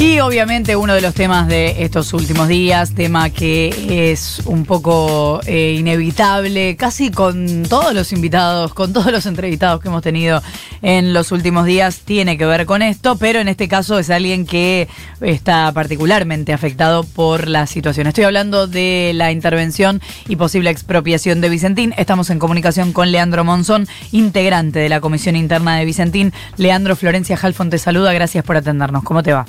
Y obviamente uno de los temas de estos últimos días, tema que es un poco eh, inevitable, casi con todos los invitados, con todos los entrevistados que hemos tenido en los últimos días, tiene que ver con esto, pero en este caso es alguien que está particularmente afectado por la situación. Estoy hablando de la intervención y posible expropiación de Vicentín. Estamos en comunicación con Leandro Monzón, integrante de la Comisión Interna de Vicentín. Leandro Florencia Halfon te saluda, gracias por atendernos. ¿Cómo te va?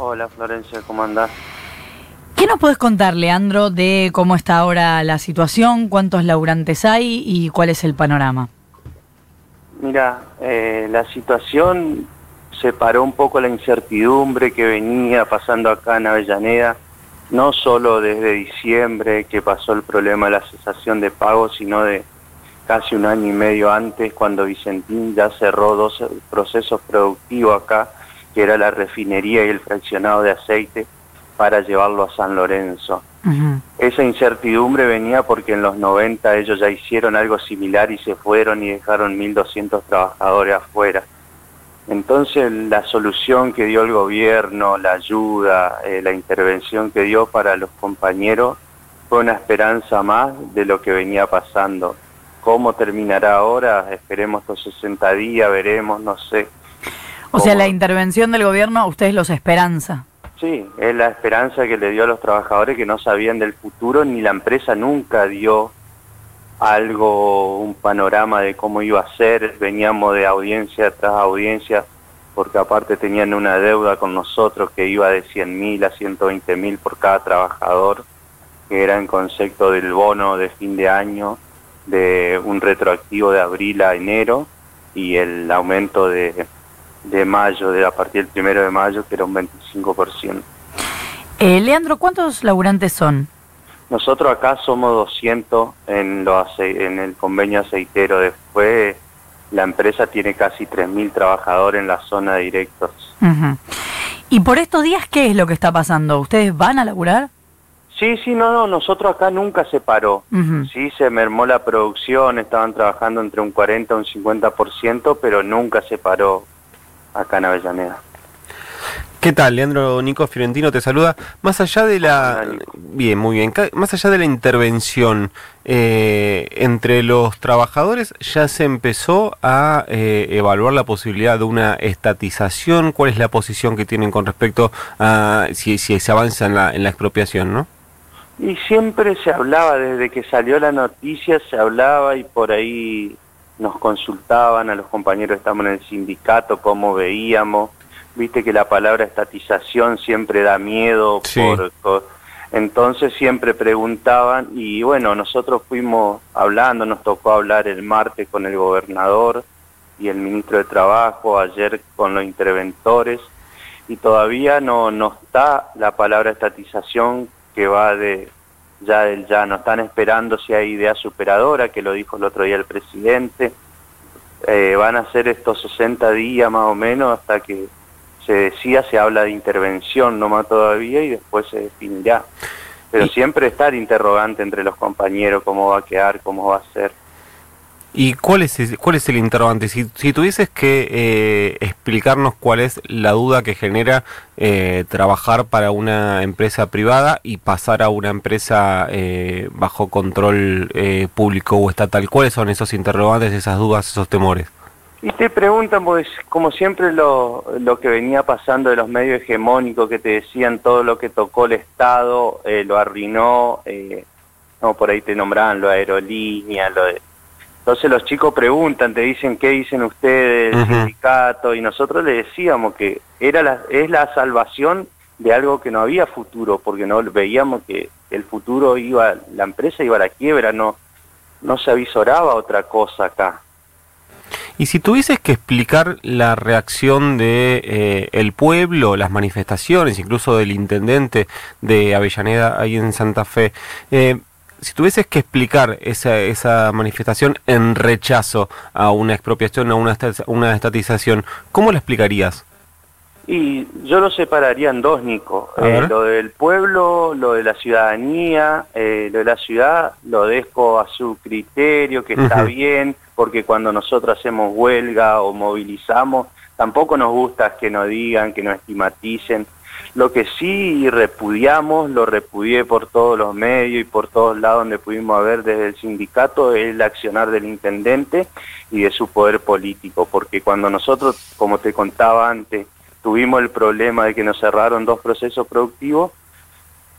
Hola Florencia, ¿cómo andás? ¿Qué nos puedes contar, Leandro, de cómo está ahora la situación, cuántos laburantes hay y cuál es el panorama? Mira, eh, la situación separó un poco la incertidumbre que venía pasando acá en Avellaneda, no solo desde diciembre que pasó el problema de la cesación de pagos, sino de casi un año y medio antes, cuando Vicentín ya cerró dos procesos productivos acá que era la refinería y el fraccionado de aceite, para llevarlo a San Lorenzo. Esa incertidumbre venía porque en los 90 ellos ya hicieron algo similar y se fueron y dejaron 1.200 trabajadores afuera. Entonces la solución que dio el gobierno, la ayuda, eh, la intervención que dio para los compañeros fue una esperanza más de lo que venía pasando. ¿Cómo terminará ahora? Esperemos los 60 días, veremos, no sé. O sea, la intervención del gobierno a ustedes los esperanza. Sí, es la esperanza que le dio a los trabajadores que no sabían del futuro, ni la empresa nunca dio algo, un panorama de cómo iba a ser. Veníamos de audiencia tras audiencia, porque aparte tenían una deuda con nosotros que iba de 100 mil a 120 mil por cada trabajador, que era en concepto del bono de fin de año, de un retroactivo de abril a enero y el aumento de de mayo, de a partir del primero de mayo, que era un 25%. Eh, Leandro, ¿cuántos laburantes son? Nosotros acá somos 200 en, lo en el convenio aceitero. Después la empresa tiene casi 3.000 trabajadores en la zona de directos. ¿Y por estos días qué es lo que está pasando? ¿Ustedes van a laburar? Sí, sí, no, no, nosotros acá nunca se paró. Sí, se mermó la producción, estaban trabajando entre un 40 y un 50%, pero nunca se paró acá en Avellaneda. ¿Qué tal, Leandro Nico Fiorentino te saluda? Más allá de la... bien, muy bien. Más allá de la intervención eh, entre los trabajadores, ¿ya se empezó a eh, evaluar la posibilidad de una estatización? ¿Cuál es la posición que tienen con respecto a si, si se avanza en la, en la expropiación, no? Y siempre se hablaba, desde que salió la noticia se hablaba y por ahí nos consultaban a los compañeros que estamos en el sindicato, cómo veíamos, viste que la palabra estatización siempre da miedo, por, entonces siempre preguntaban y bueno, nosotros fuimos hablando, nos tocó hablar el martes con el gobernador y el ministro de Trabajo, ayer con los interventores y todavía no, no está la palabra estatización que va de ya ya, no están esperando si hay idea superadora, que lo dijo el otro día el presidente. Eh, van a ser estos 60 días más o menos hasta que se decía, se habla de intervención nomás todavía y después se definirá. Pero siempre está el interrogante entre los compañeros, cómo va a quedar, cómo va a ser. ¿Y cuál es, cuál es el interrogante? Si, si tuvieses que eh, explicarnos cuál es la duda que genera eh, trabajar para una empresa privada y pasar a una empresa eh, bajo control público o estatal, ¿cuáles son esos interrogantes, esas dudas, esos temores? Y te preguntan, pues, como siempre lo, lo que venía pasando de los medios hegemónicos que te decían todo lo que tocó el Estado, lo arruinó, no, por ahí te nombraban lo aerolínea, lo de entonces los chicos preguntan, te dicen qué dicen ustedes, el sindicato, y nosotros le decíamos que era la, es la salvación de algo que no había futuro, porque no veíamos que el futuro iba, la empresa iba a la quiebra, no, no se avisoraba otra cosa acá. Y si tuvieses que explicar la reacción de eh, el pueblo, las manifestaciones, incluso del intendente de Avellaneda ahí en Santa Fe, eh, si tuvieses que explicar esa, esa manifestación en rechazo a una expropiación, a una, una estatización, ¿cómo la explicarías? Y yo lo separaría en dos, Nico. Eh, lo del pueblo, lo de la ciudadanía, eh, lo de la ciudad lo dejo a su criterio, que está bien, porque cuando nosotros hacemos huelga o movilizamos, tampoco nos gusta que nos digan, que nos estigmaticen. Lo que sí repudiamos, lo repudié por todos los medios y por todos lados donde pudimos ver desde el sindicato, es el accionar del intendente y de su poder político, porque cuando nosotros, como te contaba antes, tuvimos el problema de que nos cerraron dos procesos productivos,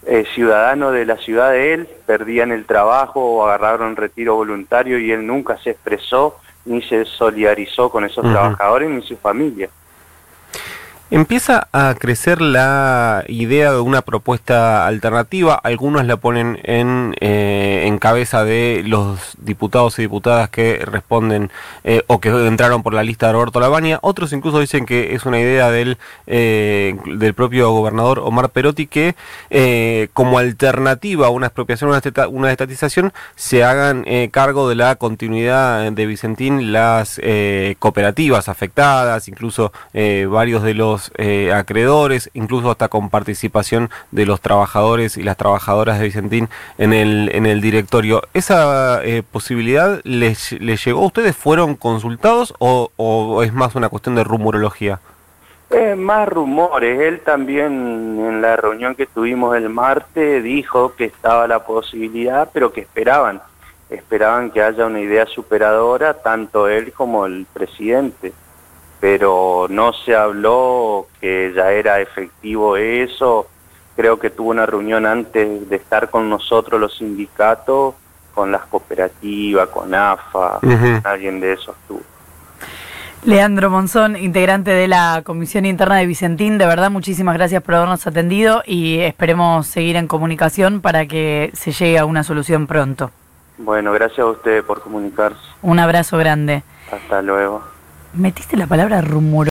eh, ciudadanos de la ciudad de él perdían el trabajo o agarraron retiro voluntario y él nunca se expresó ni se solidarizó con esos trabajadores ni su familia. Empieza a crecer la idea de una propuesta alternativa. Algunos la ponen en, eh, en cabeza de los diputados y diputadas que responden eh, o que entraron por la lista de Roberto Labaña. Otros incluso dicen que es una idea del, eh, del propio gobernador Omar Perotti que eh, como alternativa a una expropiación, una, una estatización, se hagan eh, cargo de la continuidad de Vicentín las cooperativas afectadas, incluso varios de los eh, acreedores, incluso hasta con participación de los trabajadores y las trabajadoras de Vicentín en el, en el directorio. ¿Esa eh, posibilidad les, les llegó? ¿Ustedes fueron consultados o, o es más una cuestión de rumorología? Eh, más rumores. Él también en la reunión que tuvimos el martes dijo que estaba la posibilidad, pero que esperaban. Esperaban que haya una idea superadora, tanto él como el presidente. Pero no se habló que ya era efectivo eso. Creo que tuvo una reunión antes de estar con nosotros los sindicatos, con las cooperativas, con AFA, Ujú. alguien de esos tuvo. Leandro Monzón, integrante de la Comisión Interna de Vicentín, de verdad muchísimas gracias por habernos atendido y esperemos seguir en comunicación para que se llegue a una solución pronto. Bueno, gracias a ustedes por comunicarse. Un abrazo grande. Hasta luego. ¿Metiste la palabra rumor?